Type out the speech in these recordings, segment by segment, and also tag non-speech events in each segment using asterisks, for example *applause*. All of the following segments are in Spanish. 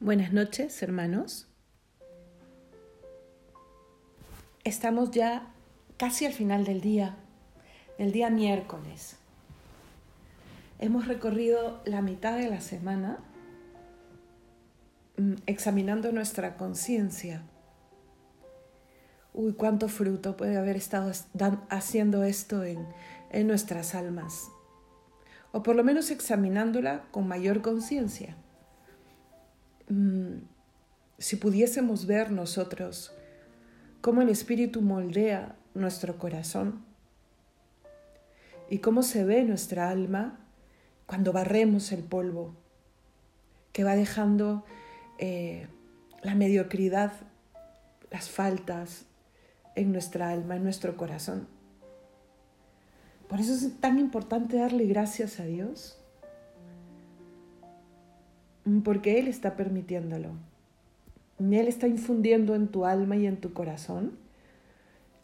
Buenas noches, hermanos. Estamos ya casi al final del día, el día miércoles. Hemos recorrido la mitad de la semana mm, examinando nuestra conciencia. Uy, cuánto fruto puede haber estado haciendo esto en, en nuestras almas. O por lo menos examinándola con mayor conciencia. Mm, si pudiésemos ver nosotros cómo el Espíritu moldea nuestro corazón y cómo se ve nuestra alma cuando barremos el polvo que va dejando eh, la mediocridad, las faltas en nuestra alma, en nuestro corazón. Por eso es tan importante darle gracias a Dios porque Él está permitiéndolo. Él está infundiendo en tu alma y en tu corazón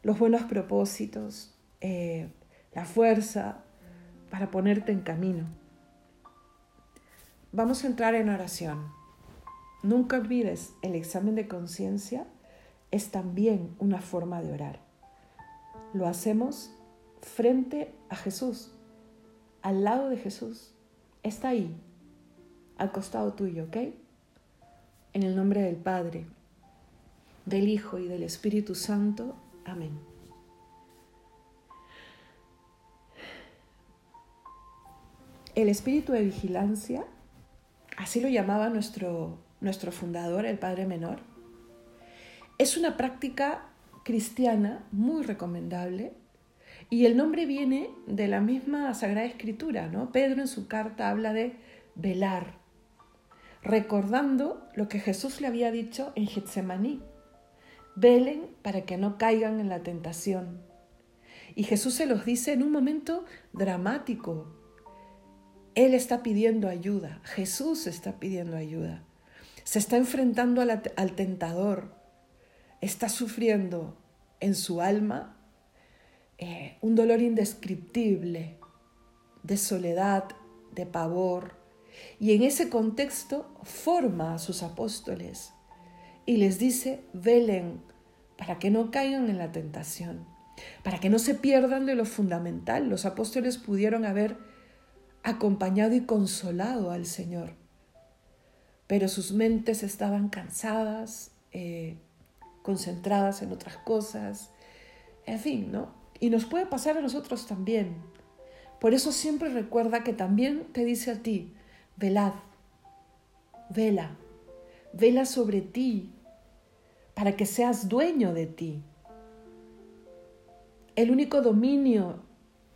los buenos propósitos, eh, la fuerza para ponerte en camino. Vamos a entrar en oración. Nunca olvides, el examen de conciencia es también una forma de orar. Lo hacemos frente a Jesús, al lado de Jesús. Está ahí, al costado tuyo, ¿ok? En el nombre del Padre, del Hijo y del Espíritu Santo. Amén. El espíritu de vigilancia, así lo llamaba nuestro, nuestro fundador, el Padre Menor, es una práctica cristiana muy recomendable y el nombre viene de la misma Sagrada Escritura, ¿no? Pedro en su carta habla de velar, recordando lo que Jesús le había dicho en Getsemaní. Velen para que no caigan en la tentación. Y Jesús se los dice en un momento dramático. Él está pidiendo ayuda, Jesús está pidiendo ayuda. Se está enfrentando al, tentador, está sufriendo en su alma eh, un dolor indescriptible, de soledad, de pavor, y en ese contexto forma a sus apóstoles y les dice, velen para que no caigan en la tentación, para que no se pierdan de lo fundamental. Los apóstoles pudieron haber acompañado y consolado al Señor, pero sus mentes estaban cansadas, eh, concentradas en otras cosas, en fin, ¿no? Y nos puede pasar a nosotros también. Por eso siempre recuerda que también te dice a ti, velad, vela, vela sobre ti, para que seas dueño de ti. El único dominio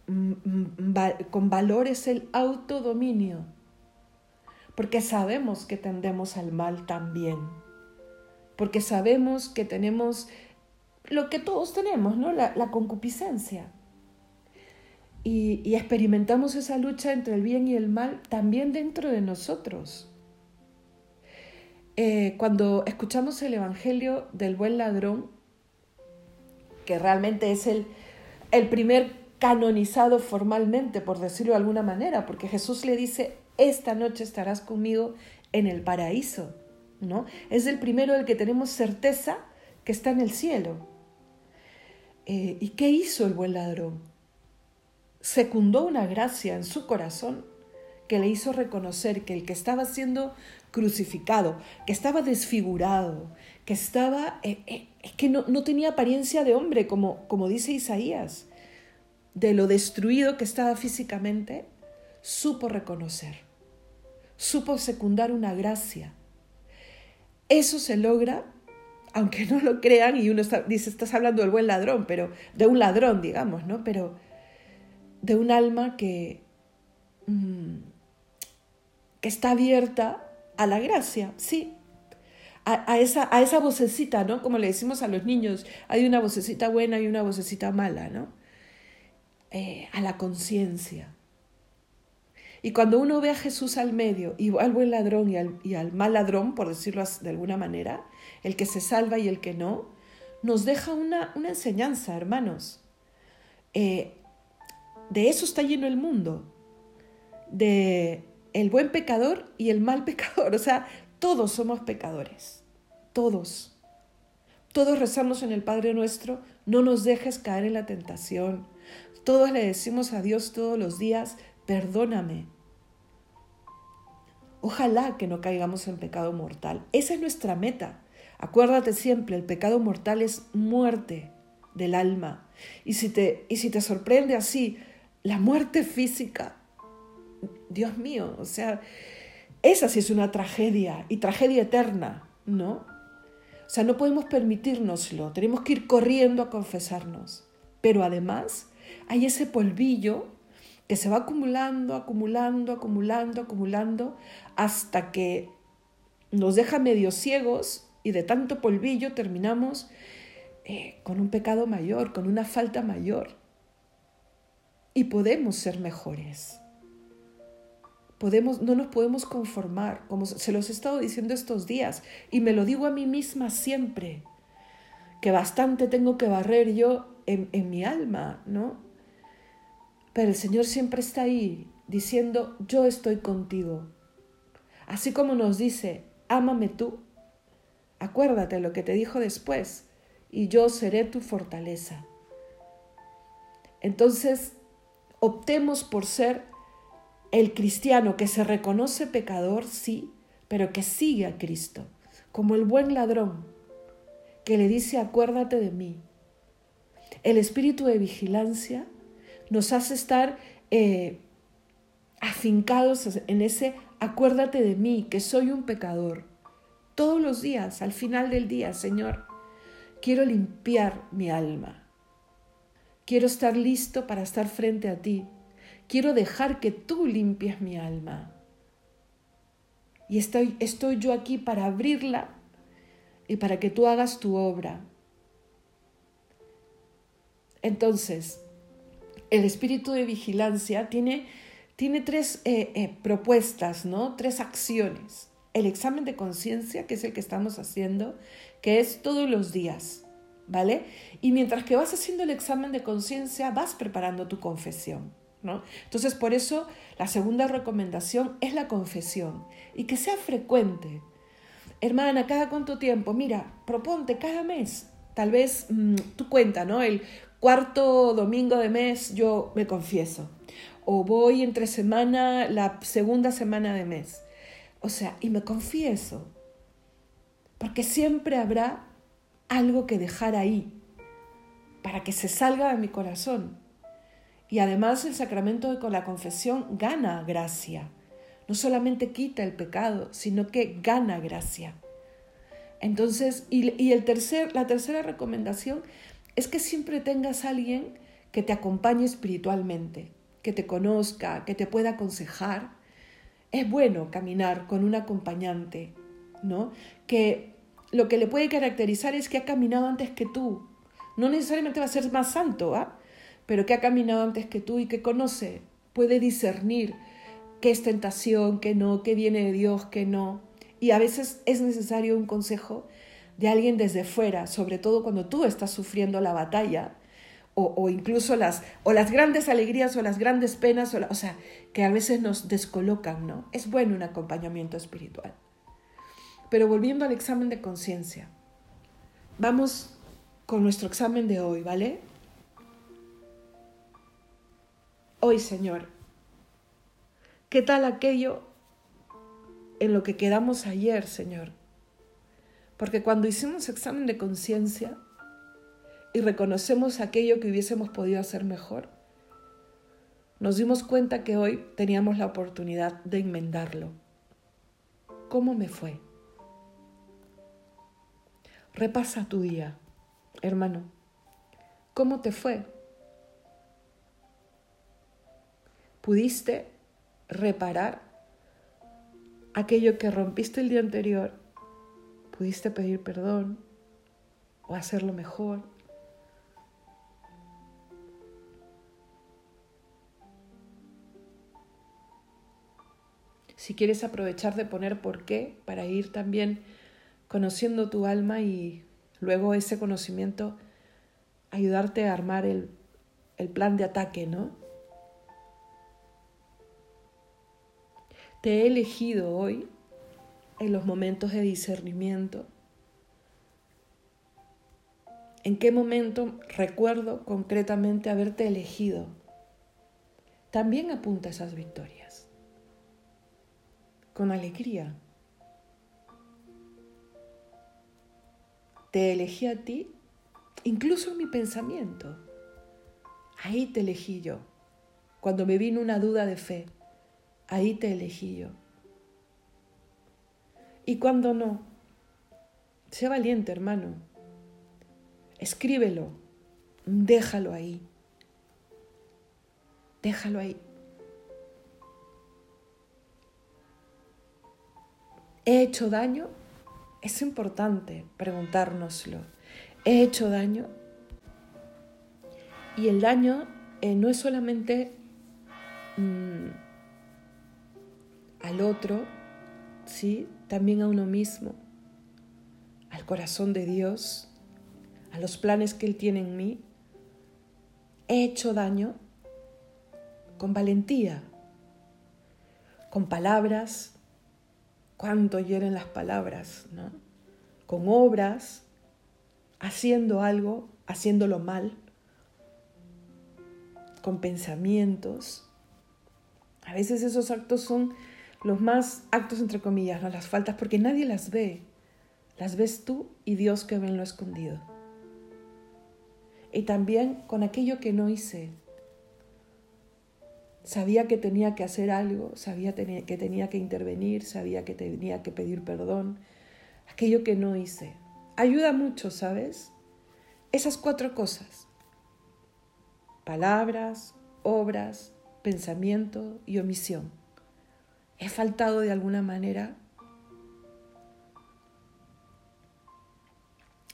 mm, mm, con valor es el autodominio, porque sabemos que tendemos al mal también, porque sabemos que tenemos lo que todos tenemos, ¿no? La, la concupiscencia y, experimentamos esa lucha entre el bien y el mal también dentro de nosotros. Eh, cuando escuchamos el Evangelio del buen ladrón, que realmente es el, el primer canonizado formalmente, por decirlo de alguna manera, porque Jesús le dice, esta noche estarás conmigo en el paraíso, ¿no? Es el primero del que tenemos certeza que está en el cielo. Eh, ¿Y qué hizo el buen ladrón? Secundó una gracia en su corazón que le hizo reconocer que el que estaba siendo crucificado, que estaba desfigurado, que estaba, eh, eh, que no, no, tenía apariencia de hombre, como, como dice Isaías, de lo destruido que estaba físicamente, supo reconocer, supo secundar una gracia. Eso se logra, aunque *laughs* no lo crean, y uno dice, estás hablando del buen ladrón, pero de un ladrón, digamos, ¿no? Pero de un alma que, mm, que está abierta a la gracia, sí, a, esa, a esa vocecita, ¿no? Como le decimos a los niños, hay una vocecita buena y una vocecita mala, ¿no? Eh, a la conciencia. Y cuando uno ve a Jesús al medio, y al buen ladrón y al, y al, mal ladrón, por decirlo de alguna manera, el que se salva y el que no, nos deja una, una enseñanza, hermanos. Eh, de eso está lleno el mundo, de el buen pecador y el mal pecador. *laughs* O sea, Todos somos pecadores, todos. Todos rezamos en el Padre nuestro, no nos dejes caer en la tentación. Todos le decimos a Dios todos los días, perdóname. Ojalá que no caigamos en pecado mortal. Esa es nuestra meta. Acuérdate siempre, el pecado mortal es muerte del alma. Y si te, y si te sorprende así, la muerte física, Dios mío, o sea, esa sí es una tragedia y tragedia eterna, ¿no? O sea, no podemos permitírnoslo, tenemos que ir corriendo a confesarnos. Pero además hay ese polvillo que se va acumulando, acumulando, acumulando, acumulando, hasta que nos deja medio ciegos y de tanto polvillo terminamos eh, con un pecado mayor, con una falta mayor. Y podemos ser mejores. Podemos, no nos podemos conformar, como se los he estado diciendo estos días, y me lo digo a mí misma siempre, que bastante tengo que barrer yo en, en mi alma, ¿no? Pero el Señor siempre está ahí diciendo, yo estoy contigo. Así como nos dice, ámame tú, Acuérdate lo que te dijo después, y yo seré tu fortaleza. Entonces, optemos por ser el cristiano que se reconoce pecador, sí, pero que sigue a Cristo, como el buen ladrón, que le dice, acuérdate de mí. El espíritu de vigilancia nos hace estar eh, afincados en ese, acuérdate de mí, que soy un pecador todos los días, al final del día, Señor, quiero limpiar mi alma. Quiero estar listo para estar frente a ti. Quiero dejar que tú limpies mi alma. Y estoy, estoy yo aquí para abrirla y para que tú hagas tu obra. Entonces, el espíritu de vigilancia tiene, tiene tres eh, eh, propuestas, ¿no? Tres acciones el examen de conciencia, que es el que estamos haciendo, que es todos los días, ¿vale? Y mientras que vas haciendo el examen de conciencia, vas preparando tu confesión, ¿no? Entonces, por eso la segunda recomendación es la confesión y que sea frecuente. Hermana, ¿cada cuánto tiempo? Mira, proponte cada mes. Tal vez mm, tu cuenta, ¿no? El cuarto domingo de mes yo me confieso. O voy entre semana, la segunda semana de mes. O sea, y me confieso, porque siempre habrá algo que dejar ahí para que se salga de mi corazón. Y además el sacramento de con la confesión gana gracia. No solamente quita el pecado, sino que gana gracia. Entonces, y, el tercer, la tercera recomendación es que siempre tengas alguien que te acompañe espiritualmente, que te conozca, que te pueda aconsejar, es bueno caminar con un acompañante, ¿no? Que lo que le puede caracterizar es que ha caminado antes que tú. No necesariamente va a ser más santo, ¿ah? Pero que ha caminado antes que tú y que conoce, puede discernir qué es tentación, qué no, qué viene de Dios, qué no. Y a veces es necesario un consejo de alguien desde fuera, sobre todo cuando tú estás sufriendo la batalla o, incluso las, o las grandes alegrías o las grandes penas, o, o sea, que a veces nos descolocan, ¿no? Es bueno un acompañamiento espiritual. Pero volviendo al examen de conciencia, vamos con nuestro examen de hoy, ¿vale? Hoy, Señor, ¿qué tal aquello en lo que quedamos ayer, Señor? Porque cuando hicimos examen de conciencia, y reconocemos aquello que hubiésemos podido hacer mejor, nos dimos cuenta que hoy teníamos la oportunidad de enmendarlo. ¿Cómo me fue? Repasa tu día, hermano. ¿Cómo te fue? ¿Pudiste reparar aquello que rompiste el día anterior? ¿Pudiste pedir perdón o hacerlo mejor? si quieres aprovechar de poner por qué, para ir también conociendo tu alma y luego ese conocimiento ayudarte a armar el, el plan de ataque, ¿no? Te he elegido hoy en los momentos de discernimiento. ¿En qué momento recuerdo concretamente haberte elegido? También apunta esas victorias. Con alegría. Te elegí a ti, incluso en mi pensamiento. Ahí te elegí yo. Cuando me vino una duda de fe, ahí te elegí yo. Y cuando no, sé valiente, hermano. Escríbelo, déjalo ahí. Déjalo ahí. ¿He hecho daño? Es importante preguntárnoslo. ¿He hecho daño? Y el daño eh, no es solamente mm, al otro, ¿sí? también a uno mismo, al corazón de Dios, a los planes que Él tiene en mí. He hecho daño con valentía, con palabras, cuánto hieren las palabras, ¿no? Con obras, haciendo algo, haciéndolo mal, con pensamientos. A veces esos actos son los más actos entre comillas, no las faltas, porque nadie las ve. Las ves tú y Dios que ve en lo escondido. Y también con aquello que no hice, Sabía que tenía que hacer algo, sabía que tenía que intervenir, sabía que tenía que pedir perdón. Aquello que no hice. Ayuda mucho, ¿sabes? Esas cuatro cosas. Palabras, obras, pensamiento y omisión. ¿He faltado de alguna manera?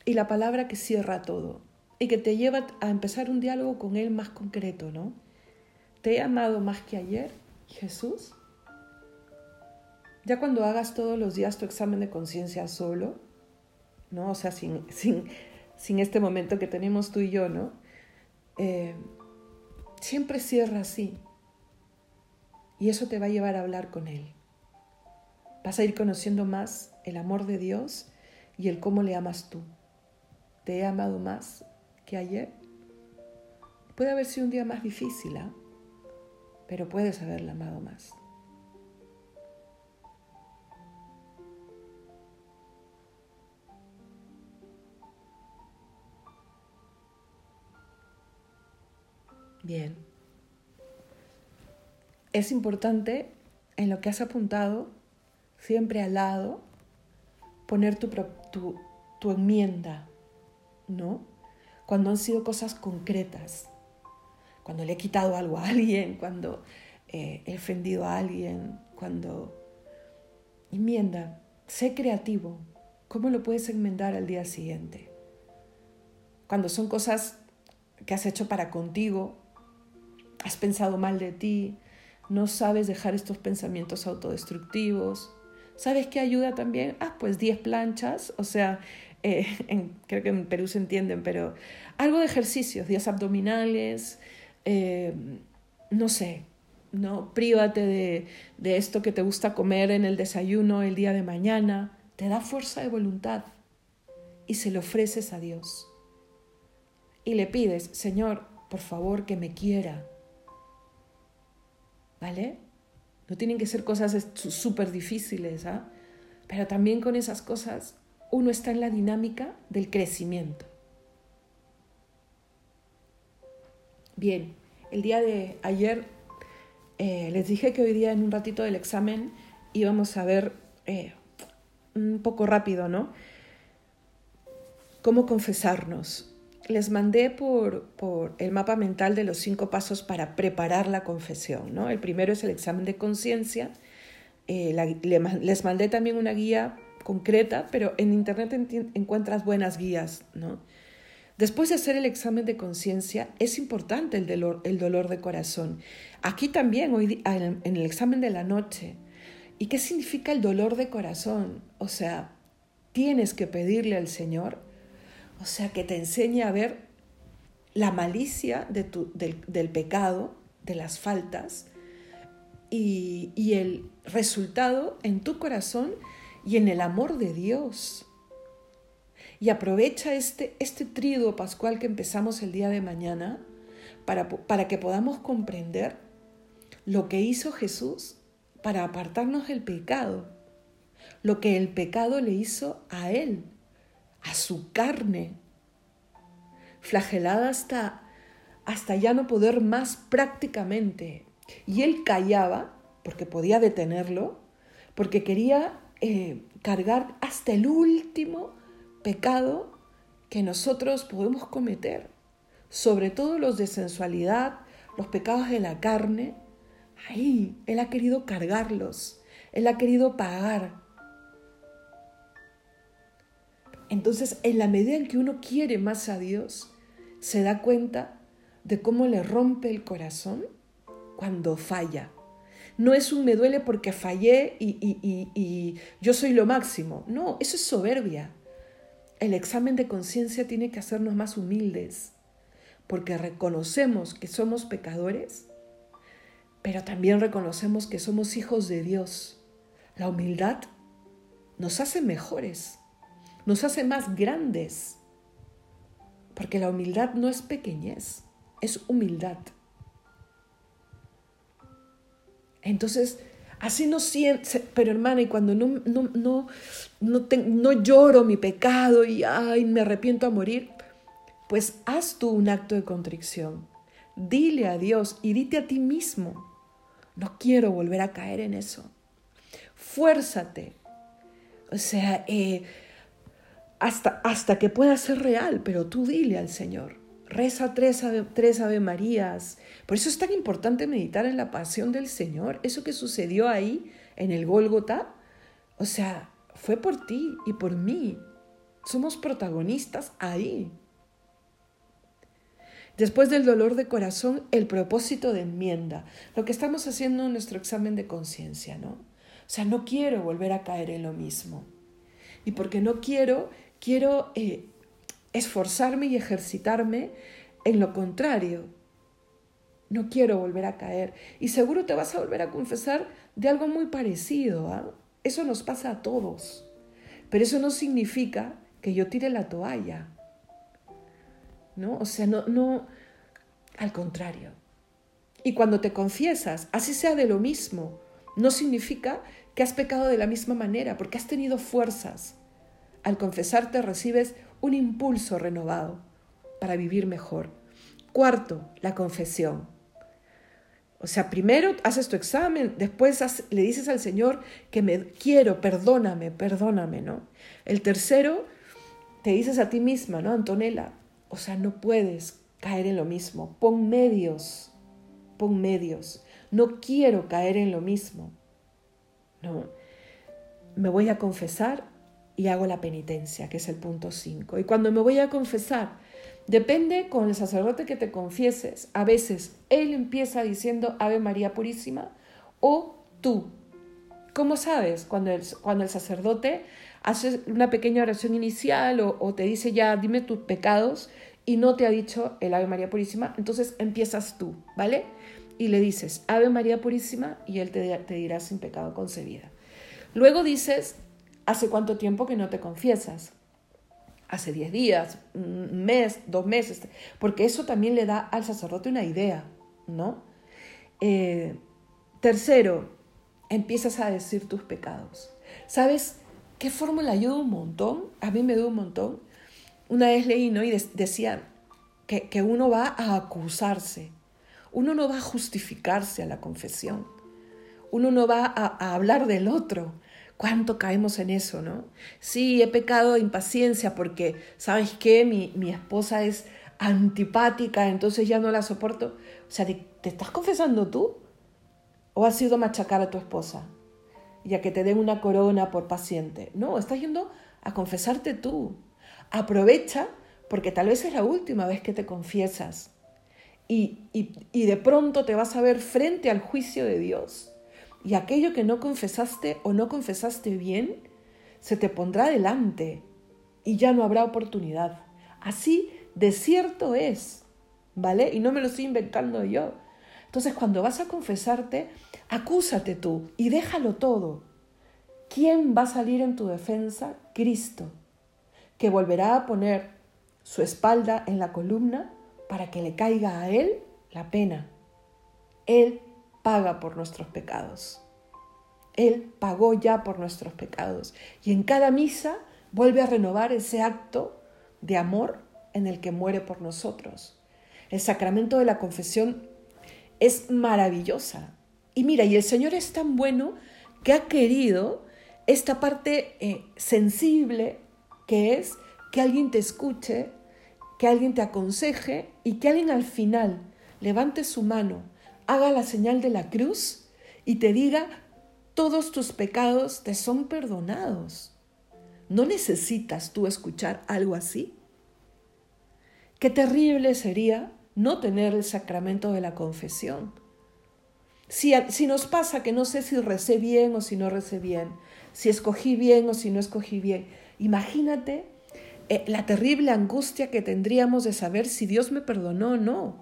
Y la palabra que cierra todo y que te lleva a empezar un diálogo con Él más concreto, ¿no? ¿Te he amado más que ayer, Jesús? Ya cuando hagas todos los días tu examen de conciencia solo, ¿no? O sea, *laughs* sin, sin, este momento que tenemos tú y yo, ¿no? Eh, siempre cierra así. Y eso te va a llevar a hablar con Él. Vas a ir conociendo más el amor de Dios y el cómo le amas tú. ¿Te he amado más que ayer? Puede haber sido un día más difícil, ¿ah? Pero puedes haberla amado más. Bien. Es importante en lo que has apuntado, siempre al lado, poner tu, tu, tu enmienda, ¿no? Cuando han sido cosas concretas, cuando le he quitado algo a alguien, cuando eh, he ofendido a alguien, cuando... Enmienda, sé creativo. ¿Cómo lo puedes enmendar al día siguiente? Cuando son cosas que has hecho para contigo, has pensado mal de ti, no sabes dejar estos pensamientos autodestructivos. ¿Sabes qué ayuda también? Ah, pues 10 planchas, o sea, eh, *laughs* creo que en Perú se entienden, pero algo de ejercicios, 10 abdominales, eh, no sé, no prívate de, de esto que te gusta comer en el desayuno el día de mañana, te da fuerza de voluntad y se lo ofreces a Dios. Y le pides, Señor, por favor, que me quiera. ¿Vale? No tienen que ser cosas súper difíciles, ¿ah? Pero también con esas cosas uno está en la dinámica del crecimiento. Bien, el día de ayer eh, les dije que hoy día en un ratito del examen íbamos a ver eh, un poco rápido, ¿no? Cómo confesarnos. Les mandé por, el mapa mental de los cinco pasos para preparar la confesión, ¿no? El primero es el examen de conciencia. Eh, les mandé también una guía concreta, pero en internet encuentras buenas guías, ¿no? Después de hacer el examen de conciencia, es importante el dolor, el dolor de corazón. Aquí también, hoy, en el examen de la noche. ¿Y qué significa el dolor de corazón? O sea, tienes que pedirle al Señor, o sea, que te enseñe a ver la malicia del, pecado, de las faltas, y el resultado en tu corazón y en el amor de Dios. Y aprovecha este, este triduo pascual que empezamos el día de mañana para, para que podamos comprender lo que hizo Jesús para apartarnos del pecado, lo que el pecado le hizo a Él, a su carne, flagelada hasta, hasta ya no poder más prácticamente. Y Él callaba, porque podía detenerlo, porque quería eh, cargar hasta el último pecado que nosotros podemos cometer, sobre todo los de sensualidad, los pecados de la carne. Ahí, Él ha querido cargarlos, Él ha querido pagar. Entonces, en la medida en que uno quiere más a Dios, se da cuenta de cómo le rompe el corazón cuando falla. No es un me duele porque fallé y, y, yo soy lo máximo. No, eso es soberbia. El examen de conciencia tiene que hacernos más humildes, porque reconocemos que somos pecadores, pero también reconocemos que somos hijos de Dios. La humildad nos hace mejores, nos hace más grandes, porque la humildad no es pequeñez, es humildad. Entonces, así no siento, pero hermana, y cuando no, no, no, no, no lloro mi pecado y ay, me arrepiento a morir, pues haz tú un acto de contrición. Dile a Dios y dite a ti mismo, no quiero volver a caer en eso. Fuérzate. O sea, eh, hasta, hasta que pueda ser real, pero tú dile al Señor. Reza tres ave, tres ave Marías. Por eso es tan importante meditar en la pasión del Señor. Eso que sucedió ahí, en el Gólgota, o sea, fue por ti y por mí. Somos protagonistas ahí. Después del dolor de corazón, el propósito de enmienda, lo que estamos haciendo en nuestro examen de conciencia, ¿no? O sea, no quiero volver a caer en lo mismo. Y porque no quiero, quiero eh, esforzarme y ejercitarme en lo contrario. No quiero volver a caer. Y seguro te vas a volver a confesar de algo muy parecido. ¿ah? Eso nos pasa a todos. Pero eso no significa que yo tire la toalla. ¿No? O sea, no, no, al contrario. Y cuando te confiesas, así sea de lo mismo, no significa que has pecado de la misma manera, porque has tenido fuerzas. Al confesarte recibes un impulso renovado para vivir mejor. Cuarto, la confesión. O sea, primero haces tu examen, después le dices al Señor que me quiero, perdóname, perdóname, ¿no? El tercero, te dices a ti misma, ¿no, Antonella? O sea, no puedes caer en lo mismo. Pon medios, pon medios. No quiero caer en lo mismo. No. Me voy a confesar y hago la penitencia, que es el punto 5. Y cuando me voy a confesar, depende con el sacerdote que te confieses. A veces él empieza diciendo Ave María Purísima o tú. ¿Cómo sabes? Cuando el, cuando el sacerdote hace una pequeña oración inicial o, te dice ya, dime tus pecados y no te ha dicho el Ave María Purísima, entonces empiezas tú, ¿vale? Y le dices Ave María Purísima y él te, te dirá sin pecado concebida. Luego dices ¿Hace cuánto tiempo que no te confiesas? Hace 10 días, un mes, dos meses, porque eso también le da al sacerdote una idea, ¿no? Eh, tercero, empiezas a decir tus pecados. ¿Sabes qué fórmula ayuda un montón? A mí me ayuda un montón. Una vez leí, ¿no? Y decía que, que uno va a acusarse, uno no va a justificarse a la confesión, uno no va a hablar del otro, ¿Cuánto caemos en eso, no? Sí, he pecado de impaciencia porque, ¿sabes qué? Mi, mi esposa es antipática, entonces ya no la soporto. O sea, ¿te, estás confesando tú? ¿O has ido a machacar a tu esposa? Ya que te den una corona por paciente. No, estás yendo a confesarte tú. Aprovecha porque tal vez es la última vez que te confiesas. Y, y, y de pronto te vas a ver frente al juicio de Dios y aquello que no confesaste o no confesaste bien, se te pondrá delante y ya no habrá oportunidad. Así de cierto es, ¿vale? Y no me lo estoy inventando yo. Entonces cuando vas a confesarte, acúsate tú y déjalo todo. ¿quién va a salir en tu defensa? Cristo, que volverá a poner su espalda en la columna para que le caiga a Él la pena. Él paga por nuestros pecados. Él pagó ya por nuestros pecados. Y en cada misa vuelve a renovar ese acto de amor en el que muere por nosotros. El sacramento de la confesión es maravillosa. Y mira, y el Señor es tan bueno que ha querido esta parte eh, sensible que es que alguien te escuche, que alguien te aconseje y que alguien al final levante su mano, haga la señal de la cruz y te diga, todos tus pecados te son perdonados. ¿No necesitas tú escuchar algo así? Qué terrible sería no tener el sacramento de la confesión. Si, si, nos pasa que no sé si recé bien o si no recé bien, si escogí bien o si no escogí bien, imagínate eh, la terrible angustia que tendríamos de saber si Dios me perdonó o no,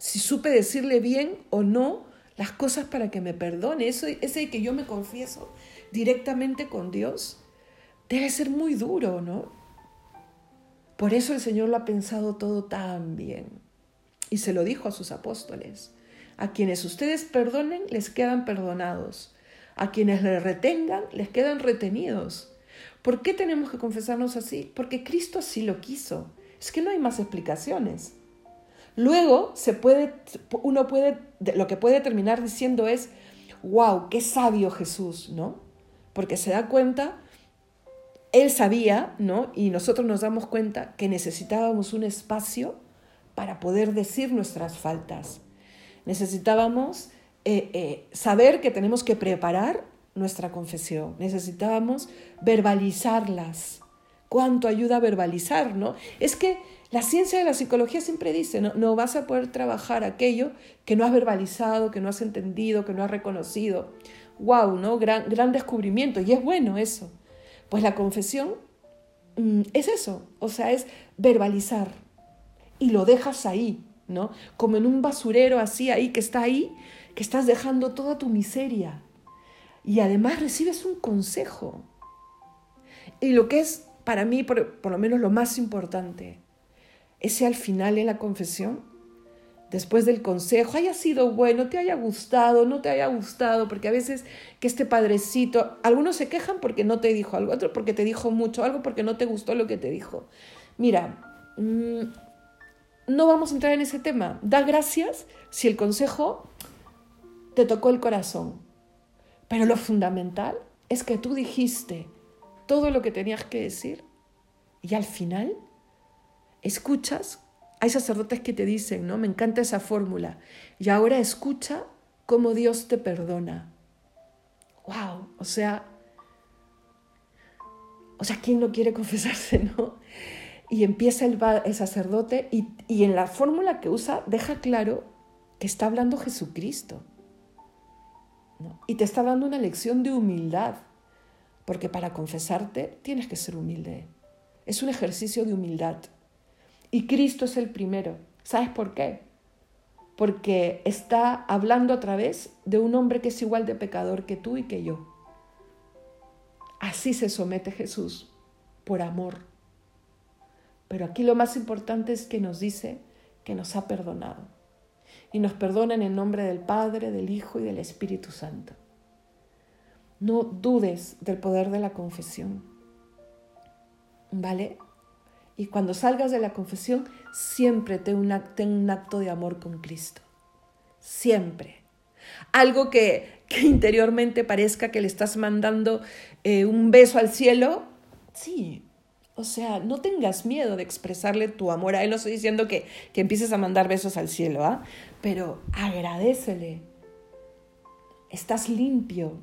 si supe decirle bien o no las cosas para que me perdone. Eso, ese que yo me confieso directamente con Dios debe ser muy duro, ¿no? Por eso el Señor lo ha pensado todo tan bien. Y se lo dijo a sus apóstoles. A quienes ustedes perdonen, les quedan perdonados. A quienes le retengan, les quedan retenidos. ¿Por qué tenemos que confesarnos así? Porque Cristo así lo quiso. Es que no hay más explicaciones. Luego se puede, uno puede, lo que puede terminar diciendo es, wow, qué sabio Jesús, ¿no? Porque se da cuenta él sabía, ¿no? Y nosotros nos damos cuenta que necesitábamos un espacio para poder decir nuestras faltas. Necesitábamos eh, eh, saber que tenemos que preparar nuestra confesión. Necesitábamos verbalizarlas. ¿Cuánto ayuda a verbalizar, no? Es que la ciencia de la psicología siempre dice, no, vas a poder trabajar aquello que no has verbalizado, que no has entendido, que no has reconocido. ¡Wow! ¿no? Gran, gran descubrimiento. Y es bueno eso. Pues la confesión mm, es eso, o sea, es verbalizar y lo dejas ahí, ¿no? Como en un basurero así, ahí que está ahí, que estás dejando toda tu miseria. Y además recibes un consejo. Y lo que es para mí, por lo menos lo más importante, ese al final en la confesión después del consejo haya sido bueno, te haya gustado, no te haya gustado, porque a veces que este padrecito, algunos se quejan porque no te dijo algo, otro porque te dijo mucho, algo porque no te gustó lo que te dijo. Mira, mm, no vamos a entrar en ese tema. Da gracias si el consejo te tocó el corazón. Pero lo fundamental es que tú dijiste todo lo que tenías que decir y al final escuchas hay sacerdotes que te dicen, ¿no? Me encanta esa fórmula. Y ahora escucha cómo Dios te perdona. ¡Wow! O sea, o sea, ¿quién no quiere *laughs* confesarse, no? Y empieza el, sacerdote y, y en la fórmula que usa deja claro que está hablando Jesucristo. ¿no? Y te está dando una lección de humildad, porque para confesarte tienes que ser humilde. Es un ejercicio de humildad. Y Cristo es el primero. ¿Sabes por qué? Porque está hablando a través de un hombre que es igual de pecador que tú y que yo. Así se somete Jesús, por amor. Pero aquí lo más importante es que nos dice que nos ha perdonado. Y nos perdona en el nombre del Padre, del Hijo y del Espíritu Santo. No dudes del poder de la confesión. ¿Vale? Y cuando salgas de la confesión, siempre ten un, acto de amor con Cristo. Siempre. Algo que, interiormente parezca que le estás mandando eh, un beso al cielo, sí. O sea, no tengas miedo de expresarle tu amor a Él. No estoy diciendo que, que empieces a mandar besos al cielo, ¿ah? Pero agradecele. Estás limpio,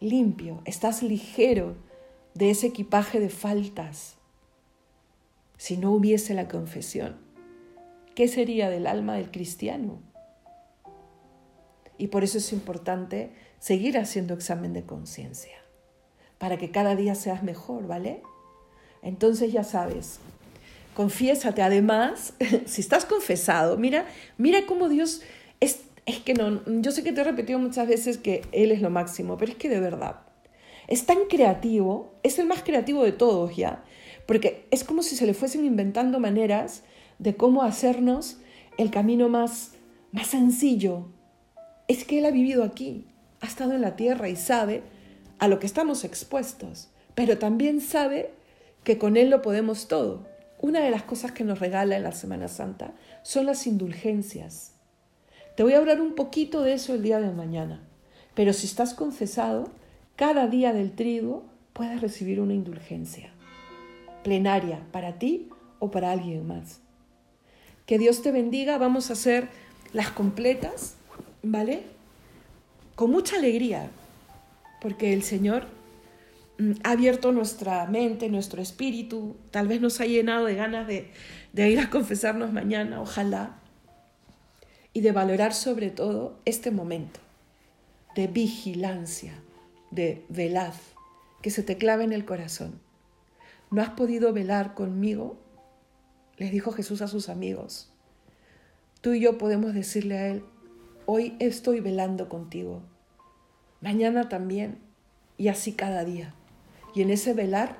limpio, estás ligero de ese equipaje de faltas si no hubiese la confesión? ¿Qué sería del alma del cristiano? Y por eso es importante seguir haciendo examen de conciencia, para que cada día seas mejor, ¿vale? Entonces ya sabes, confiésate. Además, *laughs* si estás confesado, mira, mira cómo Dios es, es que no, yo sé que te he repetido muchas veces que Él es lo máximo, pero es que de verdad, es tan creativo, es el más creativo de todos ya, porque es como si se le fuesen inventando maneras de cómo hacernos el camino más, más sencillo. Es que Él ha vivido aquí, ha estado en la tierra y sabe a lo que estamos expuestos, pero también sabe que con Él lo podemos todo. Una de las cosas que nos regala en la Semana Santa son las indulgencias. Te voy a hablar un poquito de eso el día de mañana, pero si estás confesado, cada día del trigo puedes recibir una indulgencia plenaria para ti o para alguien más. Que Dios te bendiga, vamos a hacer las completas, ¿vale? Con mucha alegría, porque el Señor mm, ha abierto nuestra mente, nuestro espíritu, tal vez nos ha llenado de ganas de, ir a confesarnos mañana, ojalá, y de valorar sobre todo este momento de vigilancia, de velaz, que se te clave en el corazón. ¿No has podido velar conmigo? Les dijo Jesús a sus amigos. Tú y yo podemos decirle a Él, hoy estoy velando contigo, mañana también, y así cada día. Y en ese velar,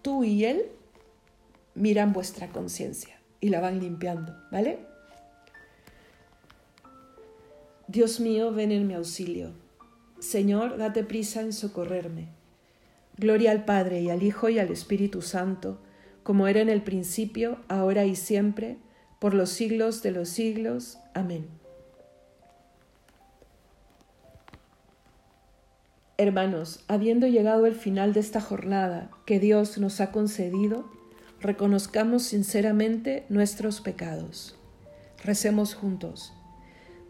tú y Él miran vuestra conciencia y la van limpiando, ¿vale? Dios mío, ven en mi auxilio. Señor, date prisa en socorrerme. Gloria al Padre y al Hijo y al Espíritu Santo, como era en el principio, ahora y siempre, por los siglos de los siglos. Amén. Hermanos, habiendo llegado el final de esta jornada que Dios nos ha concedido, reconozcamos sinceramente nuestros pecados. Recemos juntos.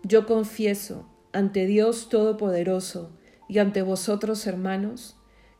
Yo confieso ante Dios Todopoderoso y ante vosotros, hermanos,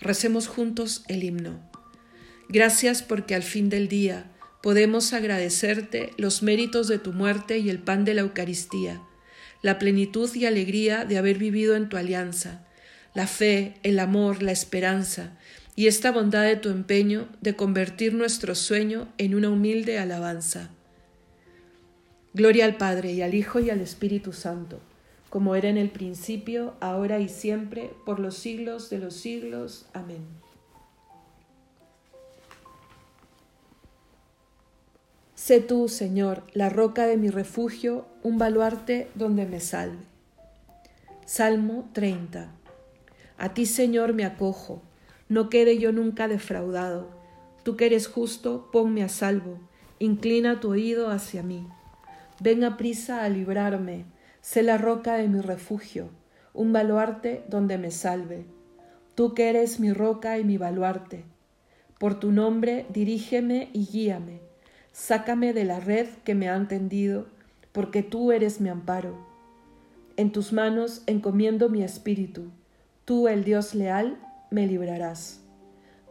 Recemos juntos el himno. Gracias porque al fin del día podemos agradecerte los méritos de tu muerte y el pan de la Eucaristía, la plenitud y alegría de haber vivido en tu alianza, la fe, el amor, la esperanza y esta bondad de tu empeño de convertir nuestro sueño en una humilde alabanza. Gloria al Padre y al Hijo y al Espíritu Santo como era en el principio, ahora y siempre, por los siglos de los siglos. Amén. Sé tú, Señor, la roca de mi refugio, un baluarte donde me salve. Salmo 30. A ti, Señor, me acojo, no quede yo nunca defraudado. Tú que eres justo, ponme a salvo, inclina tu oído hacia mí. Ven prisa a librarme, Sé la roca de mi refugio, un baluarte donde me salve. Tú que eres mi roca y mi baluarte. Por tu nombre dirígeme y guíame. Sácame de la red que me han tendido, porque tú eres mi amparo. En tus manos encomiendo mi espíritu. Tú, el Dios leal, me librarás.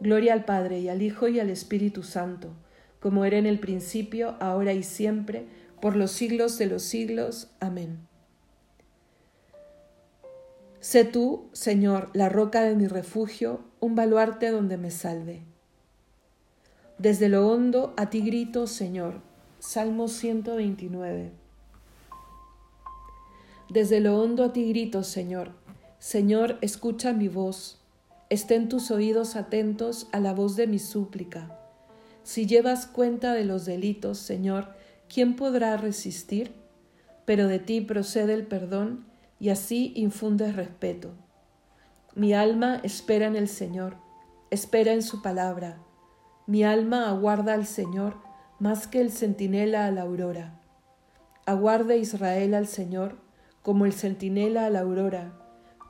Gloria al Padre y al Hijo y al Espíritu Santo, como era en el principio, ahora y siempre, por los siglos de los siglos. Amén. Sé tú, Señor, la roca de mi refugio, un baluarte donde me salve. Desde lo hondo a ti grito, Señor. Salmo 129. Desde lo hondo a ti grito, Señor. Señor, escucha mi voz. Estén tus oídos atentos a la voz de mi súplica. Si llevas cuenta de los delitos, Señor, ¿quién podrá resistir? Pero de ti procede el perdón y así infundes respeto. Mi alma espera en el Señor, espera en su palabra. Mi alma aguarda al Señor más que el centinela a la aurora. Aguarde Israel al Señor como el centinela a la aurora,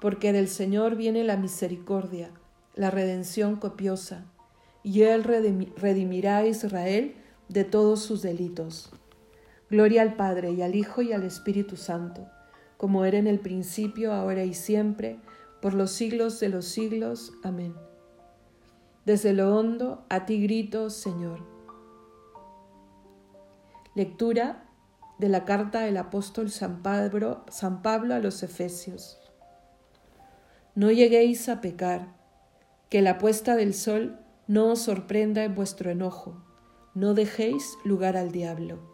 porque del Señor viene la misericordia, la redención copiosa, y Él redimirá a Israel de todos sus delitos. Gloria al Padre y al Hijo y al Espíritu Santo como era en el principio, ahora y siempre, por los siglos de los siglos. Amén. Desde lo hondo a ti grito, Señor. Lectura de la carta del apóstol San Pablo, a los Efesios. No lleguéis a pecar, que la puesta del sol no os sorprenda en vuestro enojo, no dejéis lugar al diablo.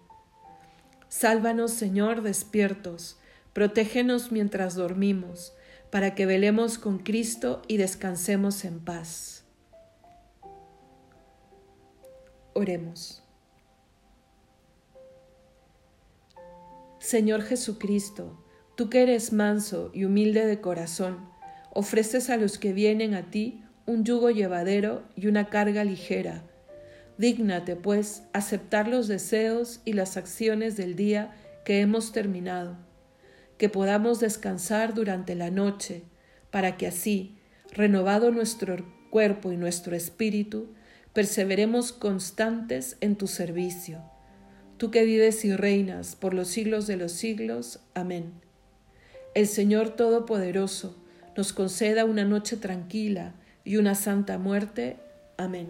Sálvanos, Señor, despiertos, protégenos mientras dormimos, para que velemos con Cristo y descansemos en paz. Oremos. Señor Jesucristo, tú que eres manso y humilde de corazón, ofreces a los que vienen a ti un yugo llevadero y una carga ligera Dígnate, pues, aceptar los deseos y las acciones del día que hemos terminado, que podamos descansar durante la noche, para que así, renovado nuestro cuerpo y nuestro espíritu, perseveremos constantes en tu servicio. Tú que vives y reinas por los siglos de los siglos. Amén. El Señor Todopoderoso nos conceda una noche tranquila y una santa muerte. Amén.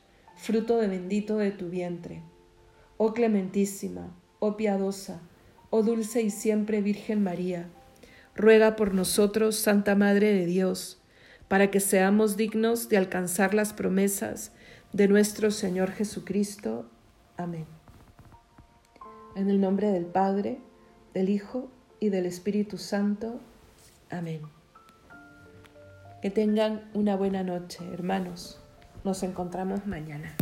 fruto de bendito de tu vientre. Oh clementísima, oh piadosa, oh dulce y siempre Virgen María, ruega por nosotros, Santa Madre de Dios, para que seamos dignos de alcanzar las promesas de nuestro Señor Jesucristo. Amén. En el nombre del Padre, del Hijo y del Espíritu Santo. Amén. Que tengan una buena noche, hermanos. Nos encontramos mañana.